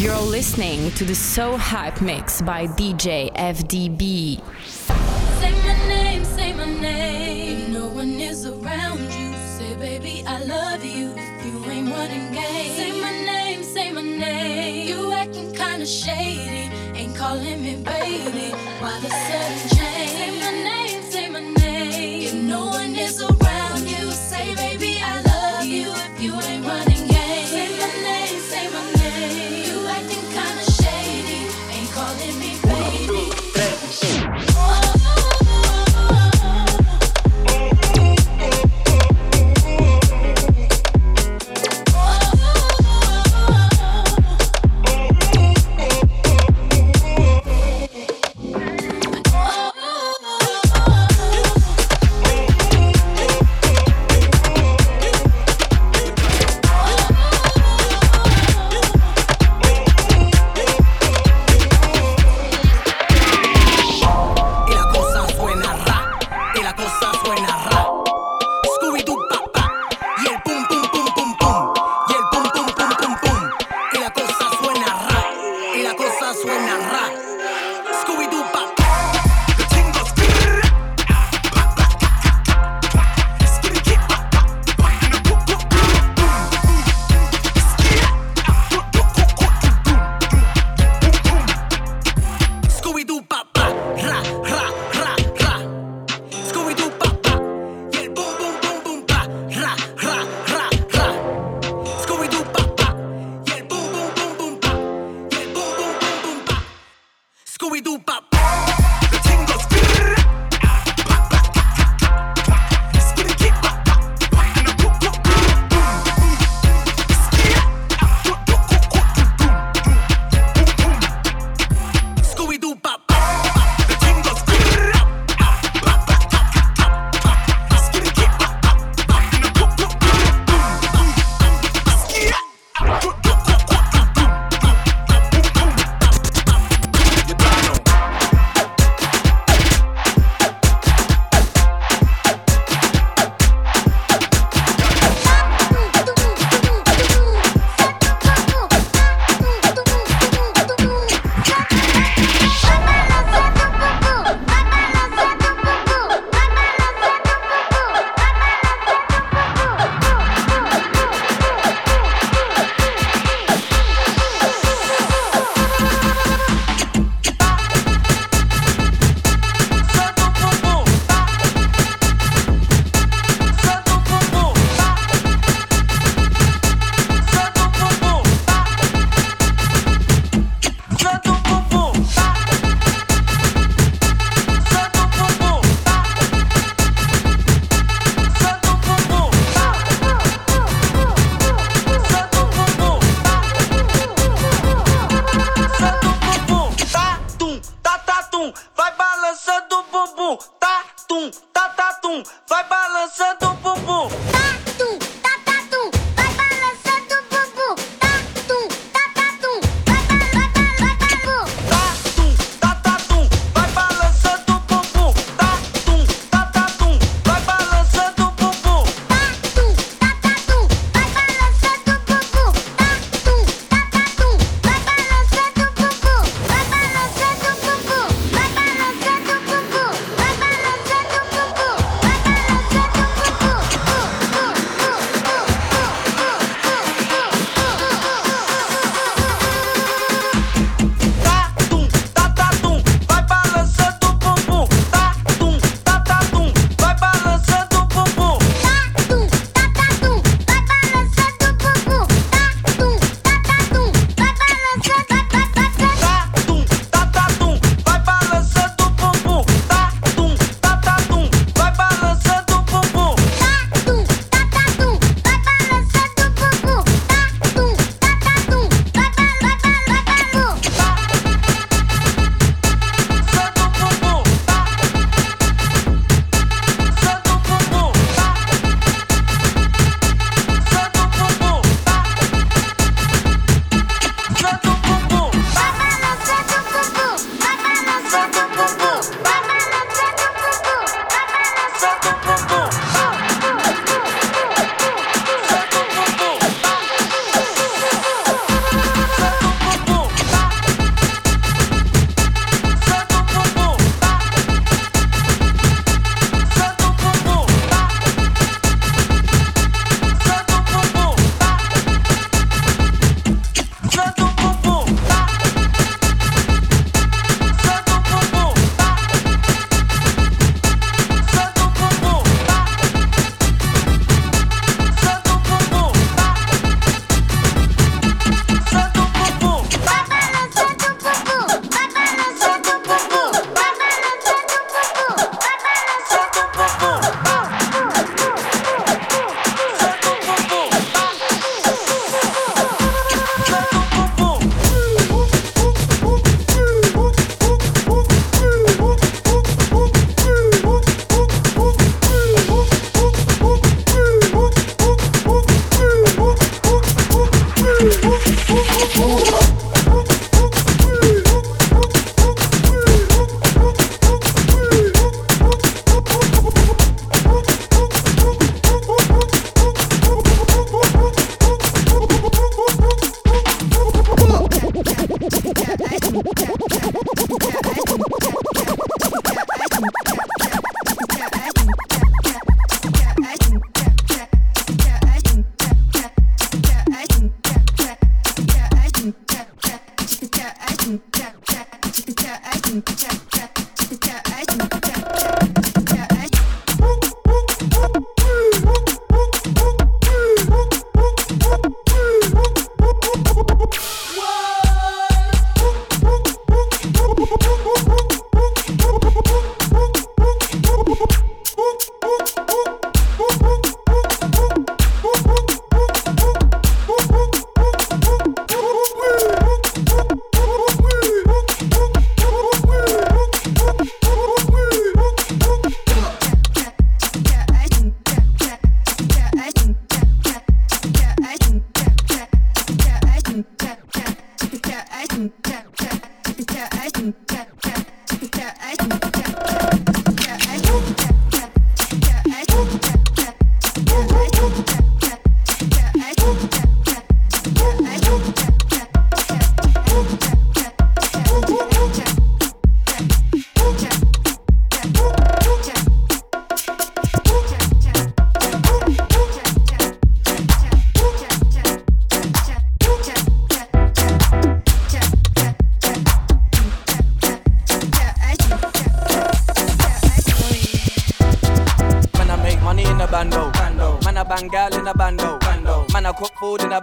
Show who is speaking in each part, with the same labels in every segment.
Speaker 1: You're listening to the So Hype Mix by DJ FDB.
Speaker 2: Say my name, say my name. No one is around you. Say, baby, I love you. If you ain't running. Say my name, say my name. You acting kinda shady. Ain't calling me baby. Why the sudden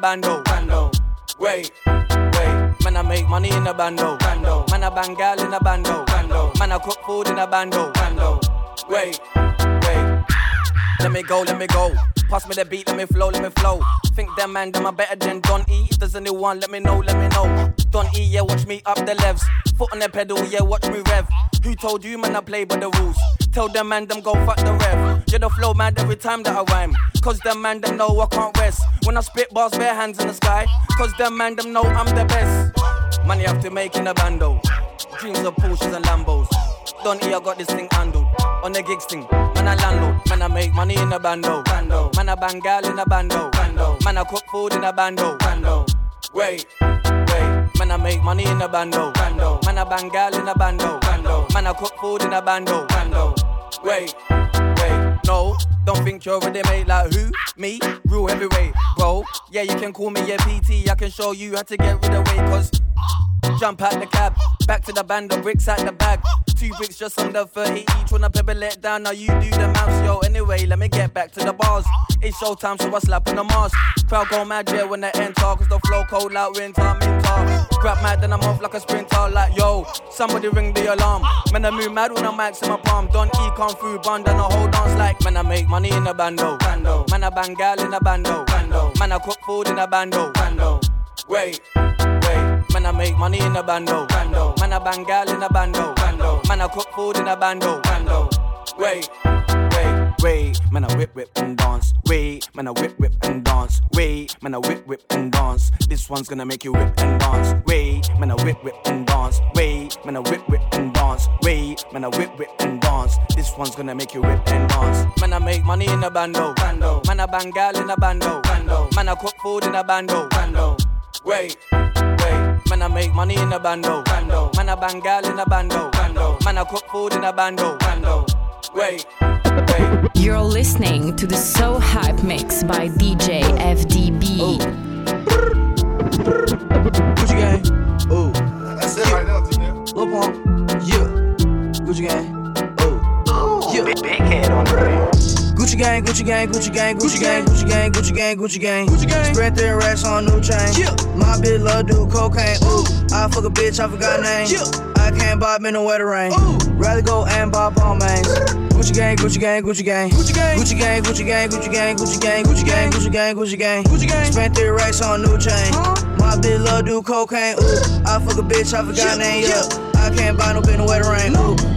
Speaker 3: bando. Bando. Wait, wait. Man, I make money in a bando. Bando. Man, I bang gal in a bando. Bando. Man, I cook food in a bando. Bando. Wait, wait. Let me go, let me go. Pass me the beat, let me flow, let me flow. Think them man, them I better than Don E. If there's a new one, let me know, let me know. Don E, yeah, watch me up the levels. Foot on the pedal, yeah, watch me rev. Who told you, man, I play by the rules? Tell them man them go fuck the ref. You're the flow mad every time that I rhyme. Cause them man them know I can't rest. When I spit bars, bare hands in the sky. Cause them man them know I'm the best. Money after making a bando. Dreams of Porsches and Lambos. Don't hear I got this thing handled. On the gigs thing, man I landlord. Man I make money in a bando. bando. Man I bang gal in a bando. bando. Man I cook food in a bando. bando. Wait. Man, I make money in a bando. bando. Man, I bang gal in a bando. bando. Man, I cook food in a bando. bando. Wait. No, don't think you're already mate like who? Me? Rule heavyweight, bro. Yeah, you can call me a PT. I can show you how to get rid of weight, cause jump out the cab, back to the band, of bricks at the bag. Two bricks just under 30 each, when I pepper let down. Now you do the mouse, yo. Anyway, let me get back to the bars. It's showtime, so I slap on the mask. Crowd go mad, yeah, when they enter, cause the flow cold like winter, minter. Crap mad, then I'm off like a sprinter, like yo. Somebody ring the alarm. Man, I move mad when I'm maxing my palm. Don E come through, bun, then I hold dance like Man, I make money in a bando. bando. Man, I bang girl in a bando. bando. Man, I cook food in a bando. bando. Wait, wait. Man, I make money in a bando. bando. Man, I bang girl in a bando. bando. Man, I cook food in a bando. bando. Wait. Wait, man, I whip, whip and dance. Wait, man, I whip, whip and dance. Wait, man, I whip, whip and dance. This one's gonna make you whip and dance. Wait, man, I whip, whip and dance. Wait, man, I whip, whip and dance. Wait, man, I whip, whip and dance. This one's gonna make you whip and dance. Man, I make money in a bando. Bando. Man, I bang gal in a bando. Bando. Man, I cook food in a bando. Bando. Wait. Man, I make money in a bando. bando. Man, I bang gal in a bando. bando. Man, I cook food in a bando. bando. Wait way.
Speaker 1: You're listening to the So Hype Mix by DJ FDB.
Speaker 4: Gucci oh. gang.
Speaker 5: That's it right now,
Speaker 4: Lil Pump. Yeah. Gucci gang. Oh. Yeah.
Speaker 6: Big, big head on the.
Speaker 4: Gucci gang, Gucci gang, Gucci gang, Gucci gang, Gucci gang, Gucci gang, Gucci gang. Gucci gang. Spread their racks on new chain. My bitch love do cocaine. Ooh, I fuck a bitch, I forgot name. I can't bob in the wetter rain. Rather go and buy Balmain's. Gucci gang, Gucci gang, Gucci gang. Gucci gang, Gucci gang, Gucci gang, Gucci gang, Gucci gang, Gucci gang, Gucci gang, Gucci gang. Gucci gang. Spent three racks on new chain. My bitch love do cocaine. Ooh, I fuck a bitch, I forgot name. Yeah. I can't buy no bin the wetter rain. Ooh.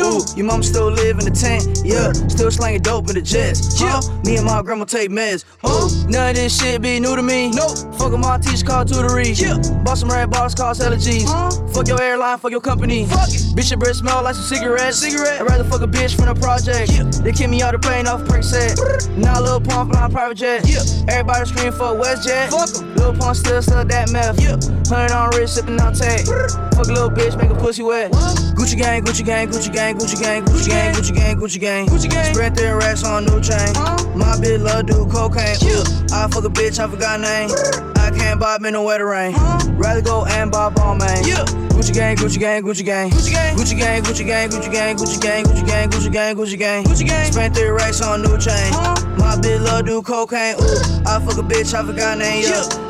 Speaker 4: do. Your mom still live in the tent, yeah. Still slanging dope in the jets, huh? Me and my grandma take meds, huh? None of this shit be new to me. Nope. Fuck my teacher called tutory. Yeah. Bought some red bars, cost allergies. Huh? Fuck your airline, fuck your company. Fuck it. Bitch, your breath smell like some cigarettes. Cigarette. I'd rather fuck a bitch from the project. Yeah. They kick me out of plane off prick set. now little Lil Pump flying private jet. Yeah. Everybody scream for WestJet. Fuck em. Lil Pump still sell that meth. Yeah. Hundred on wrist, sipping on tag. fuck a little bitch, make a pussy wet. What? Gucci gang, Gucci gang, Gucci gang gang, Gucci gang, Gucci gang, Gucci gang, Gucci gang. Gucci gang. Spread their racks on new chain. My bitch love do cocaine. I fuck a bitch, I forgot name. I can't buy me no wetter rain. Rather go and buy all man. Gucci gang, Gucci gang, Gucci gang. Gucci gang, Gucci gang, Gucci gang, Gucci gang, Gucci gang, Gucci gang, Gucci gang, Gucci gang. Gucci gang. Spent three racks on new chain. My bitch love do cocaine. I fuck a bitch, I forgot name. Yeah.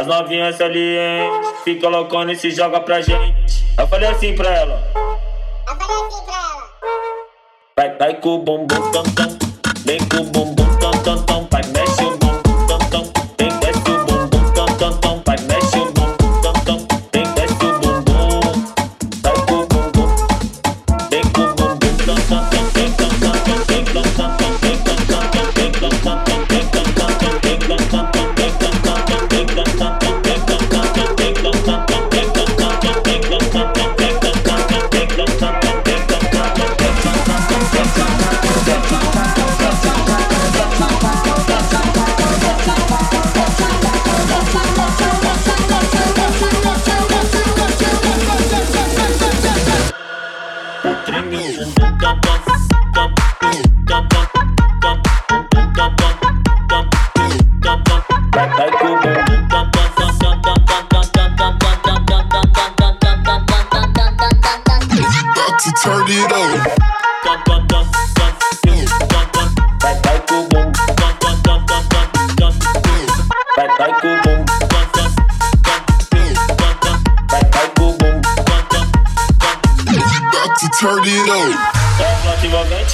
Speaker 7: As novinhas ali, hein? Se colocando e se joga pra gente. Eu falei assim pra ela.
Speaker 8: Eu falei assim pra ela.
Speaker 7: Vai, vai com o bumbum tam, tam.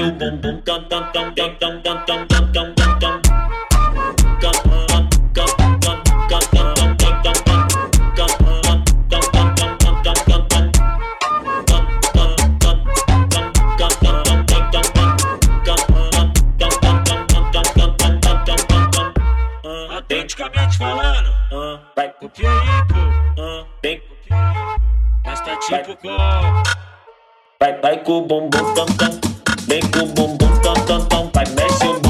Speaker 7: Vai, treme o bumbum tam tam tam tam tam tam tam.
Speaker 9: tipo com.
Speaker 7: Vai, vai com o bumbum tam tam. Vem com o bumbum tam tam tam. Vai, mexe o bumbum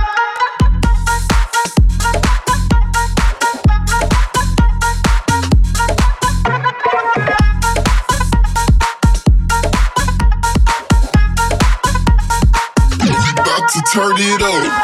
Speaker 10: turn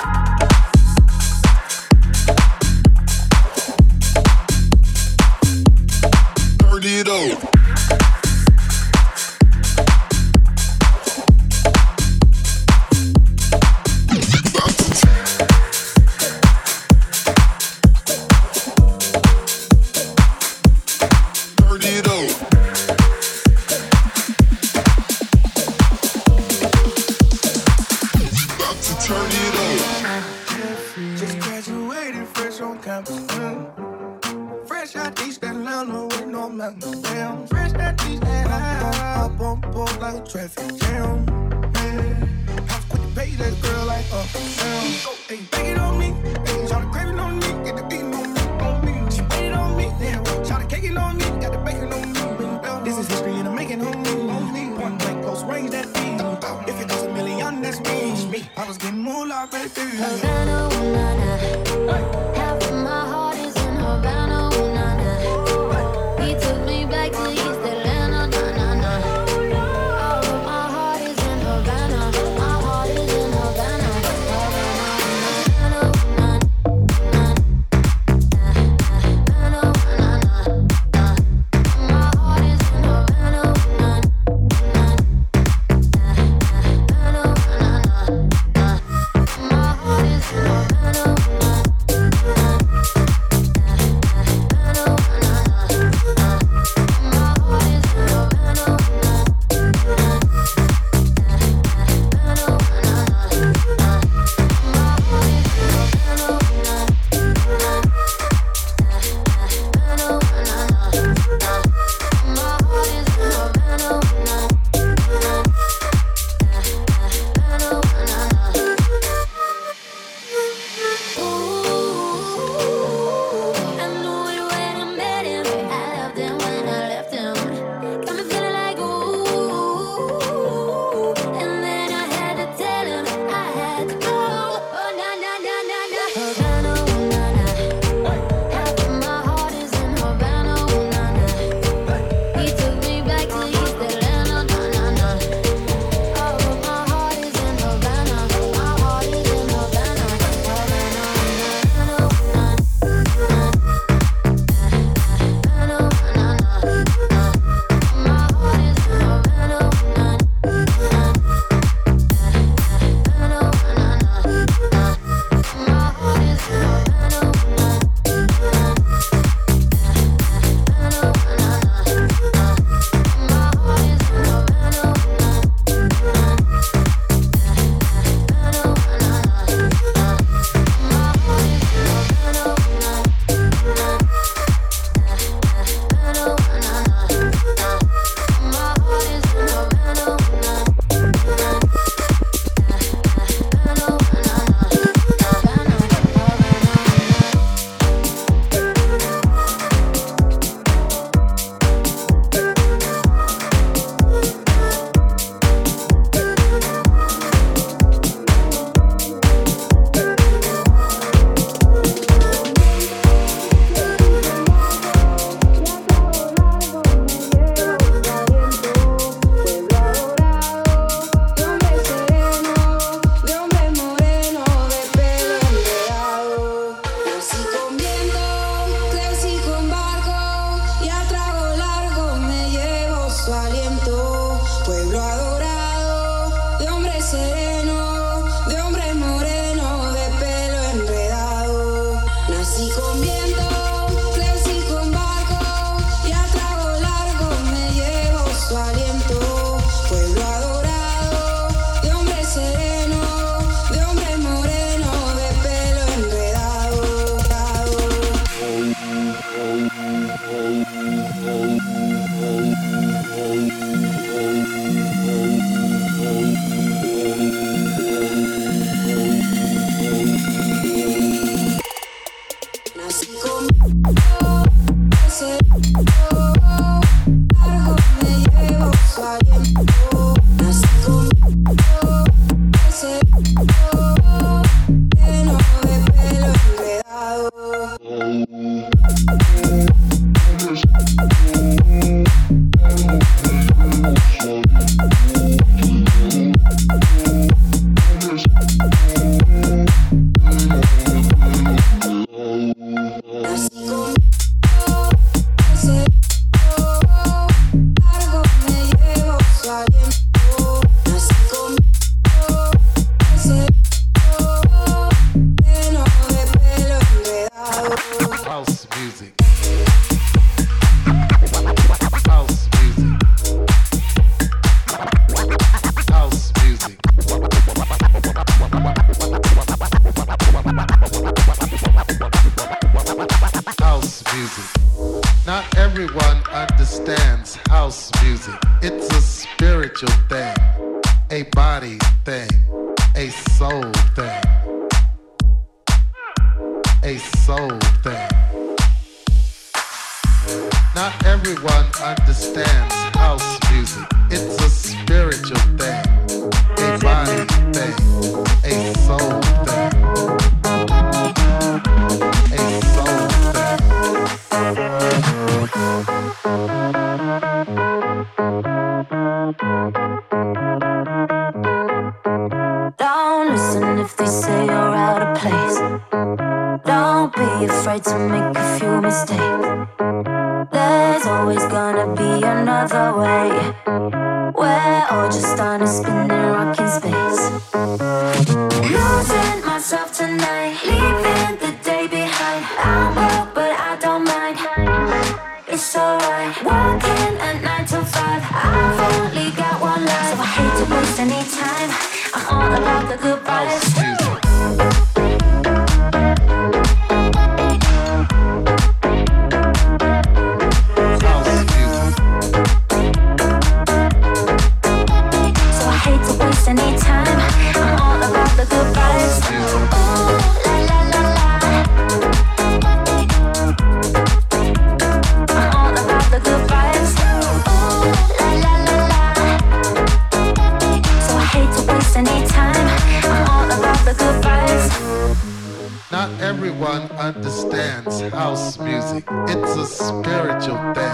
Speaker 11: music. It's a spiritual thing,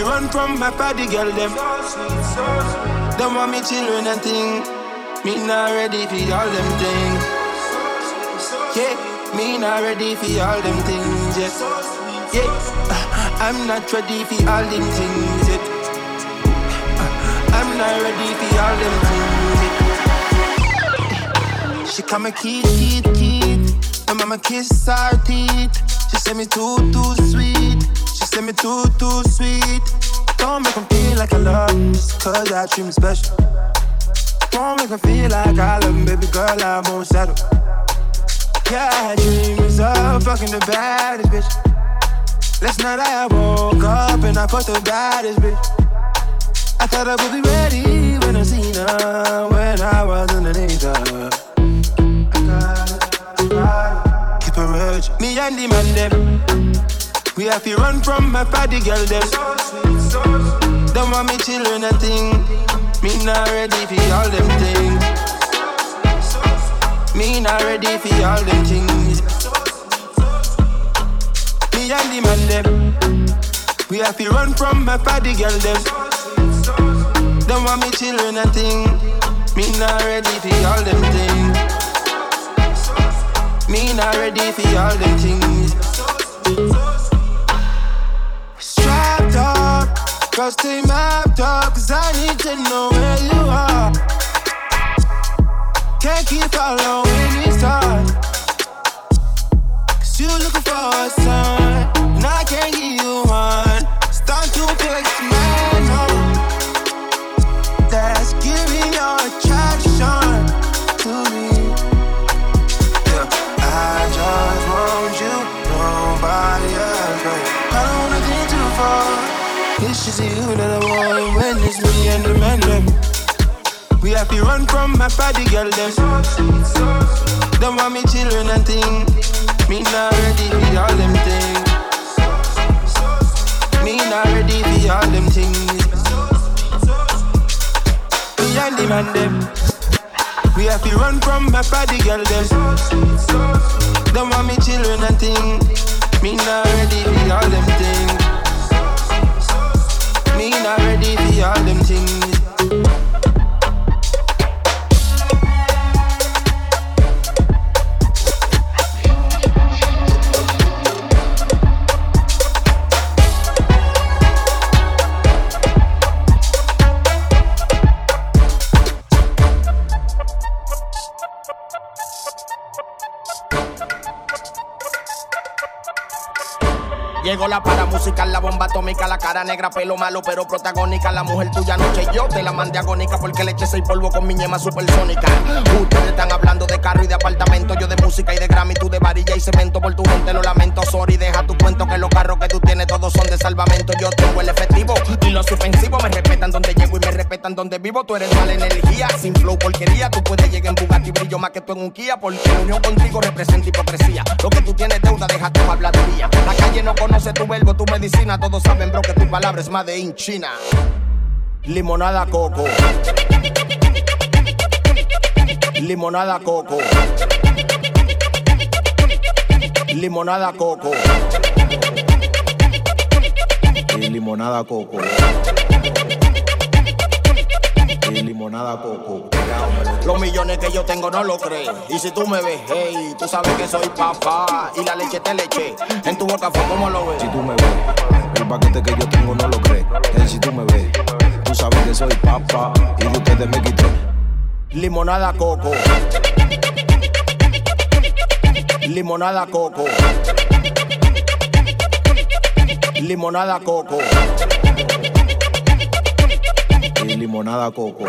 Speaker 12: run from my party girl them. Them want me children and thing. Me not ready for all them things. Yeah, me not ready for all them things yet. Yeah, I'm not ready for all them things yet. I'm not ready for all them things yet. She come and keep, keep, keep. My mama kiss her teeth. She say me too, too sweet. She say me too, too sweet. Don't make me feel like I love cause I treat me special. Don't make me feel like I love baby girl, I won't settle. Yeah, dreams of fucking the baddest bitch. Last night I woke up and I fucked the baddest bitch. I thought I would be ready when I seen her, when I was underneath her. I got it, I got it. Keep her urging. Me and the man them. We have to run from my party girl them. Don't want me children and thing. Me not ready for all them things. Me not ready for all them things. Me and the man them. We have to run from my party girl them. Don't want me children and thing. Me not ready for all them things. Me not ready for all them things. Cause they mapped up, cause I need to know where you are. Can't keep following these stars. Cause you looking for a sign, We have to run from my party girl them. Don't want me children and thing. Me not ready for all them things. Me not ready for all them things. Me and the man them. We have to run from my party girl them. Don't want me children and thing. Me not ready for all them things. Me not ready for all them things.
Speaker 13: Llegó la para música, la bomba atómica, la cara negra, pelo malo, pero protagónica. La mujer tuya noche yo te la mandé agónica porque le eché seis polvo con mi ñema supersónica. Ustedes están hablando de carro y de apartamento, yo de música y de Grammy, tú de varilla y cemento. Por tu gente lo lamento, sorry, deja tu cuento que los carros que tú tienes todos son de salvamento. Yo tengo el efectivo y los ofensivos me respetan donde llego y me respetan donde vivo. Tú eres mala energía, sin flow porquería. Tú puedes llegar en Bugatti brillo más que tú en un Kia porque la unión contigo representa hipocresía. Lo que tú tienes deuda, deja tu habladuría. La calle no conoce tu verbo, tu medicina. Todos saben, bro, que tu palabra es más de in China. Limonada coco. Limonada coco. Limonada coco.
Speaker 14: Y limonada coco. Y limonada coco.
Speaker 13: Los millones que yo tengo no lo crees. Y si tú me ves, hey, tú sabes que soy papá. Y la leche te leche. En tu boca fue como lo ves.
Speaker 14: Si tú me ves, el paquete que yo tengo no lo crees. Hey, si tú me ves, tú sabes que soy papá. Y de ustedes me quité.
Speaker 13: Limonada coco. Limonada coco. Limonada coco.
Speaker 14: Y limonada coco.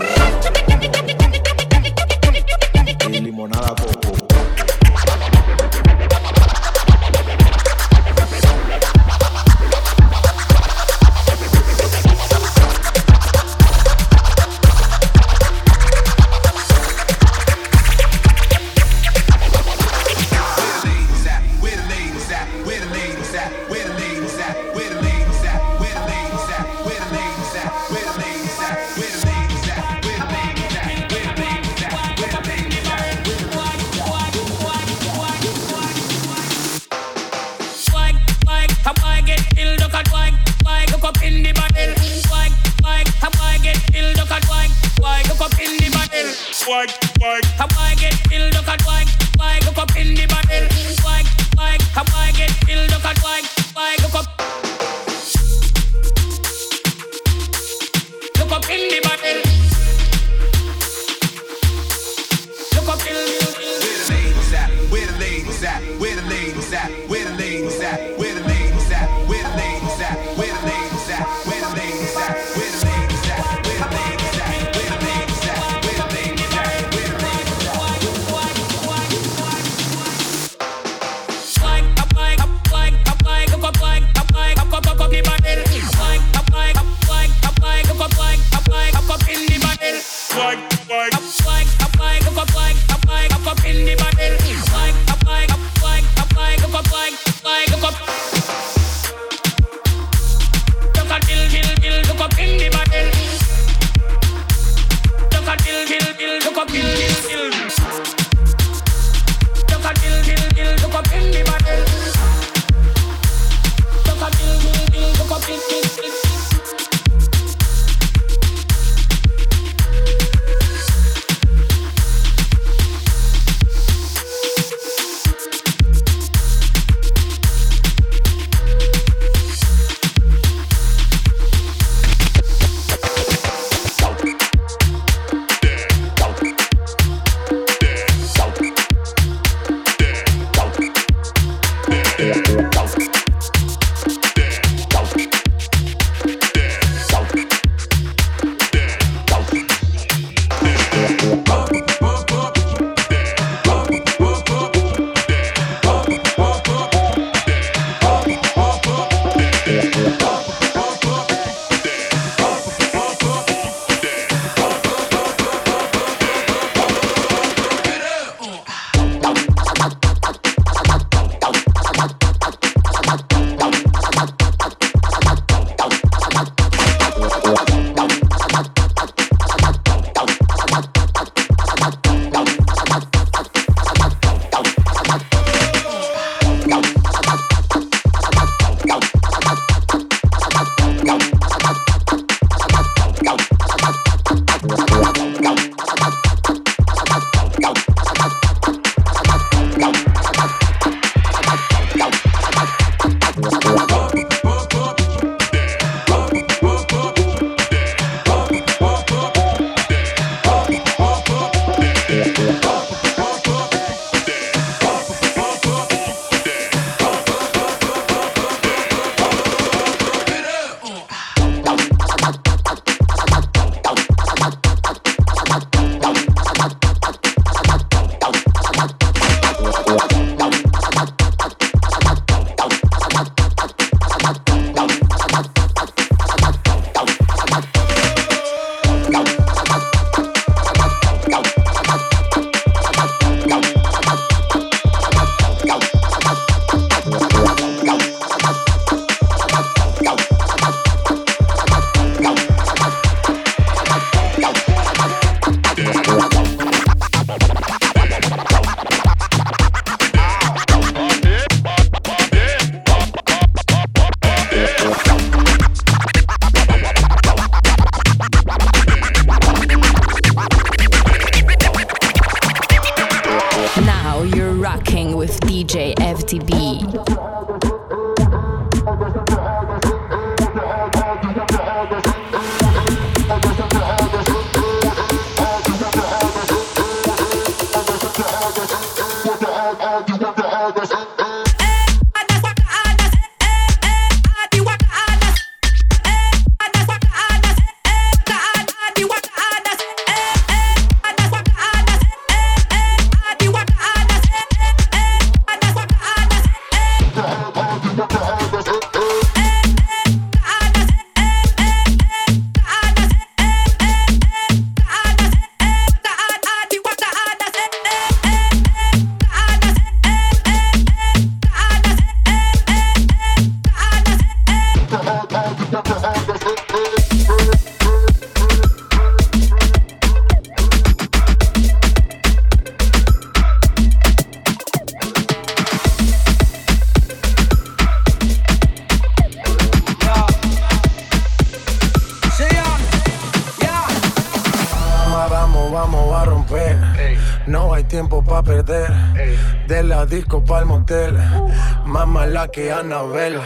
Speaker 15: que Anabela.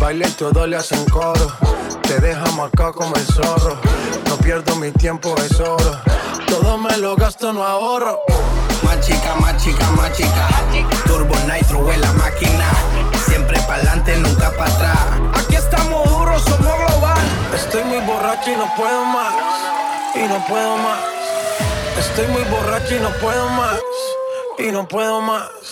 Speaker 15: Baile y todo le hacen coro. Te deja marcado como el zorro. No pierdo mi tiempo, es oro. Todo me lo gasto, no ahorro.
Speaker 4: Más chica, más chica, más chica. Turbo Nitro es la máquina. Siempre pa'lante, nunca para atrás. Aquí estamos duros, somos global.
Speaker 15: Estoy muy borracho y no puedo más. Y no puedo más. Estoy muy borracho y no puedo más. Y no puedo más.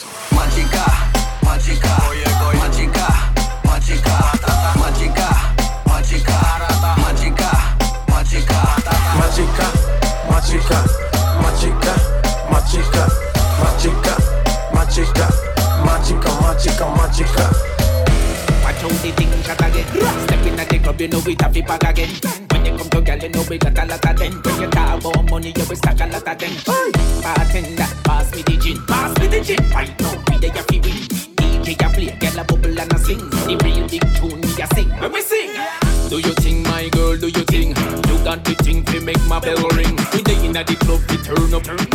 Speaker 16: you know we tap it back again. When you come to girl, you know we got a lot of them. When you talk about money, you will stack a lot of them. Bartender, pass me the gin, pass me the gin. Right now, we there you win. DJ a play, girl a bubble and a sing. The real big tune we a sing when we sing. Do you think my girl? Do you think you got the thing to make my bell ring? We dey inna the club, we turn up.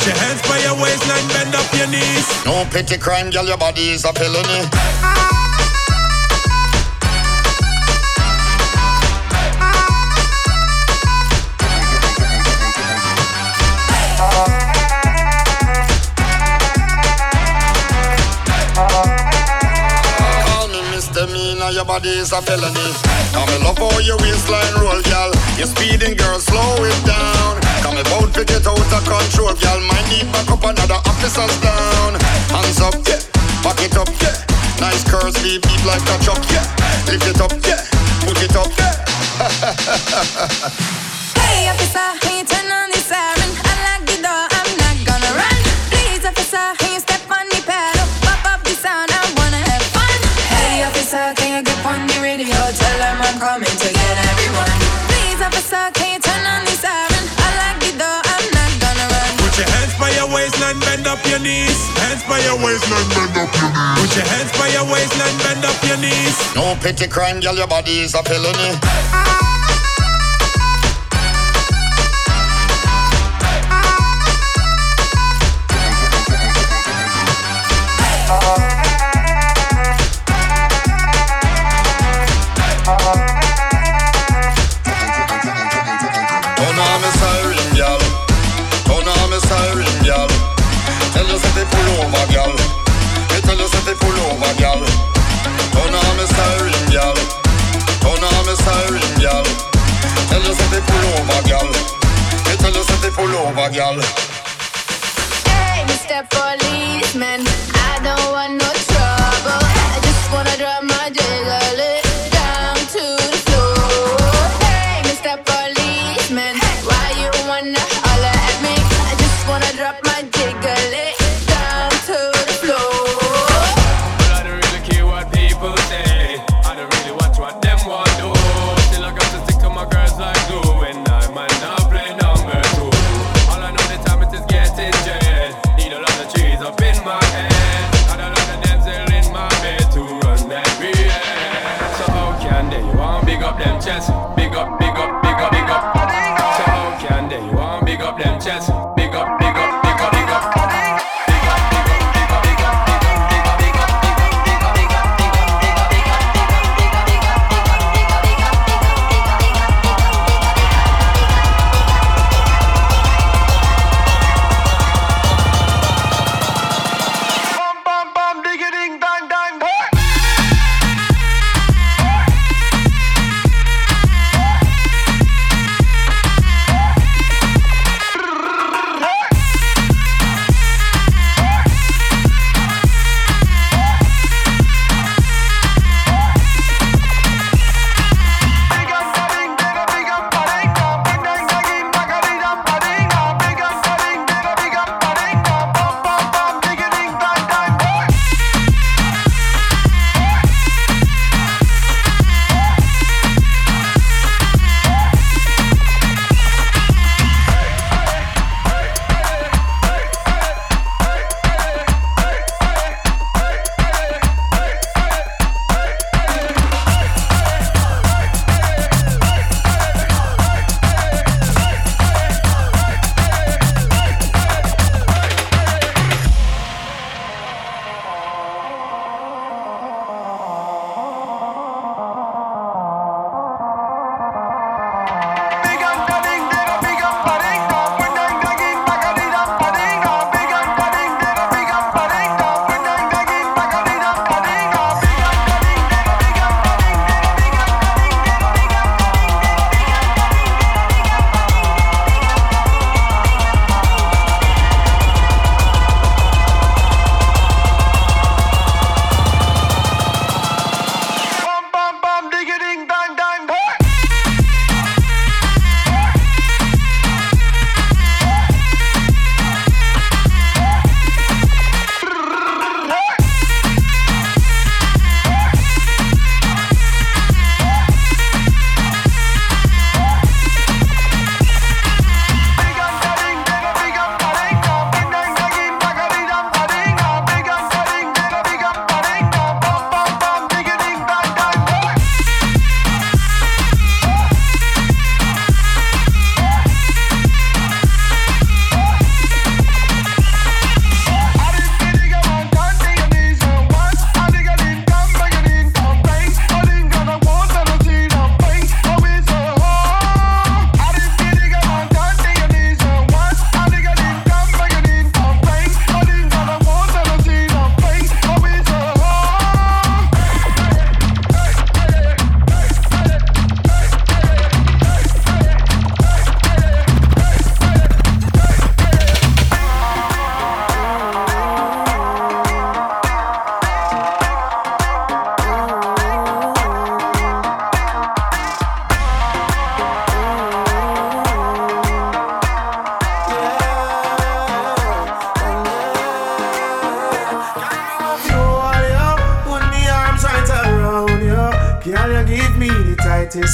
Speaker 17: Put your hands by your waistline, bend up your knees.
Speaker 18: No petty crime, girl, your body is a felony.
Speaker 17: your
Speaker 18: body is a felony. Now me love how your waistline roll, girl. You're speeding, girl, slow it down. I'm about to get out of control, girl. Might need back up another officer's down. Hands up, yeah. Pack it up, yeah. Nice curls, leave deep like a chop, yeah. Lift it up, yeah. Put it up, yeah.
Speaker 19: hey officer, can you turn on the siren. I like the door.
Speaker 20: your knees. Hands by your waistline, bend up your knees. Put your hands by your waistline, bend up your knees.
Speaker 18: No pity crime, girl, your body is a felony. pull over, girl. Me tell pull over, girl.
Speaker 19: Hey, Mr. Policeman, I don't want no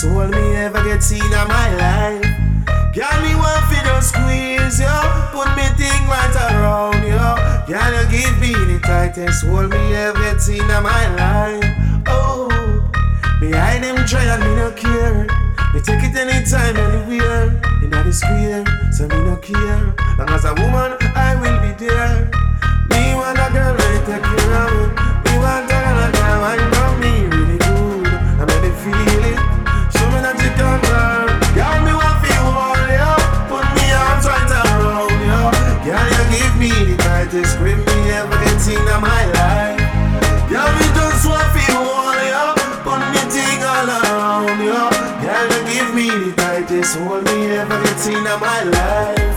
Speaker 21: hold me ever get seen in my life. Girl, me want fi just squeeze yo, put me thing right around yo. Girl, you give me the tightest hold me ever get seen in my life. Oh, behind them try and me no care. Me take it anytime, anywhere. In the square, so me no care. Long as a woman, I will be there. The tightest hold me ever get seen in my life.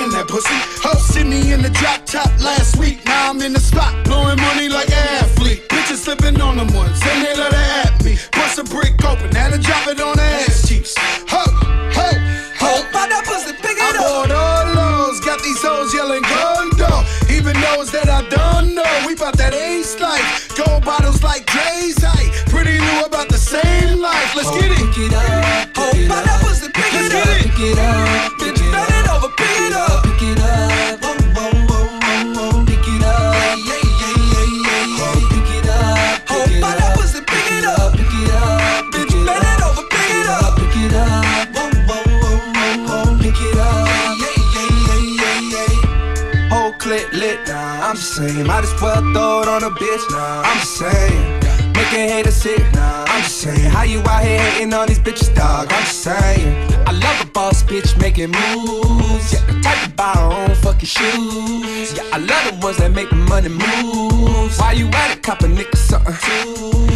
Speaker 22: And you be slinging that pussy. Ho, sent me in the drop top last week. Now I'm in the spot, blowing money like an athlete. Bitches slipping on them ones, and they let her at me. Bust a brick open, now to drop it on the ass cheeks. Ho, ho, ho. Find that pussy, pick it I bought all those, got these hoes yelling gun dog. Even those that I don't know, we bout that ace life. Gold bottles like Jay's height. Pretty new about the same life. Let's get it. Pick it up, pick it up. Let's get it. Pick it up,
Speaker 23: saying. Might as well throw it on a bitch, nah, I'm just saying. Make a hater sick, nah, I'm just saying. How you out here hating on these bitches, dog? I'm just saying. I love a boss bitch making moves. Yeah, the type to buy her own fucking shoes. Yeah, I love the ones that make the money move. Why you at it, cop a nigga something?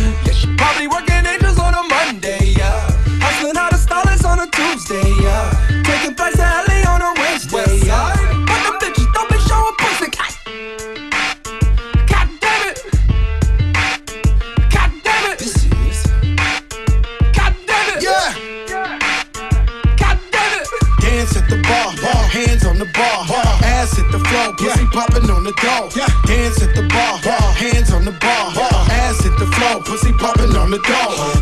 Speaker 22: Door. Dance at the bar, hands on the bar, ass at the floor, pussy popping on the door.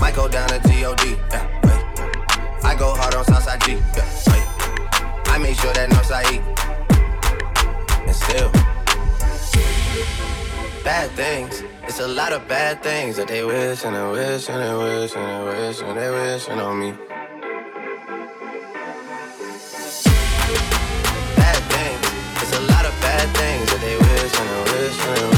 Speaker 24: might go down to G-O-D. Yeah, wait. I go hard on Southside G. Yeah, wait. I make sure that Northside E. And still, bad things. It's a lot of bad things that they wish and they wish and they wish and they wish and they wishing on me. Bad things. It's a lot of bad things that they wish and they wish and they wish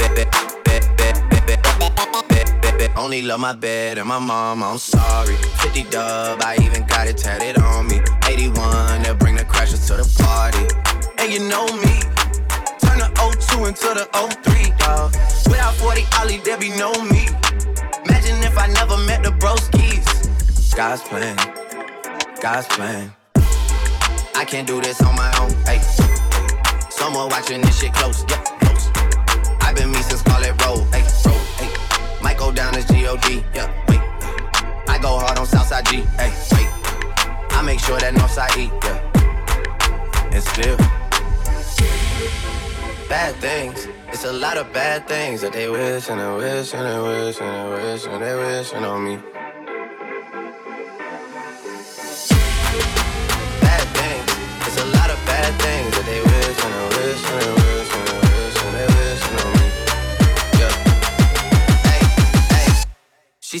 Speaker 24: Only love my bed and my mom, I'm sorry. 50 dub, I even got it tatted on me. 81, they'll bring the crashers to the party. And you know me, turn the 02 into the 03, dawg. Without 40 Oli, there be no me. Imagine if I never met the broskies. God's plan, God's plan. I can't do this on my own, hey. Someone watching this shit close, yeah, close. I've been me since Scarlett road, hey. Might go down as G-O-D, yeah, wait. I go hard on Southside G, hey, wait. I make sure that Northside E, yeah. And still, bad things. It's a lot of bad things that they wish and they wish and they wish and they wish and they wishing on me.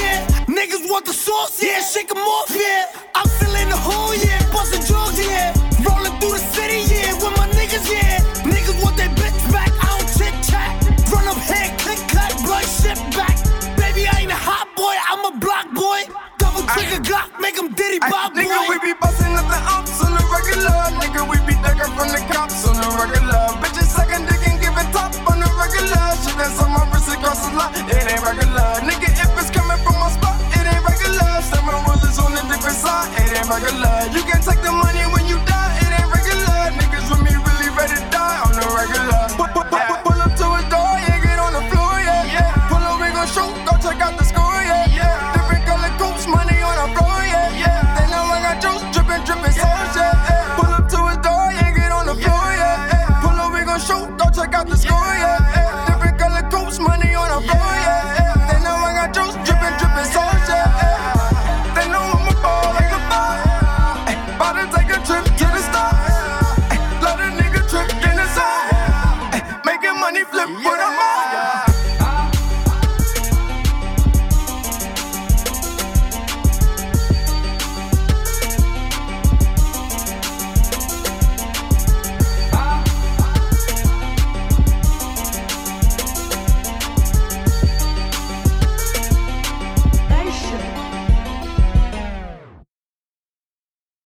Speaker 2: Yeah. Niggas want the sauce, yeah, Shake shake 'em off, yeah. I'm still in the hole, yeah, bustin' drugs, yeah. Rolling through the city, yeah, with my niggas, yeah. Niggas want their bitch back, I don't chit chat. Run up here, click, clack, blood shit back. Baby, I ain't a hot boy, I'm a block boy. Double trigger Glock, make 'em diddy bop, boy.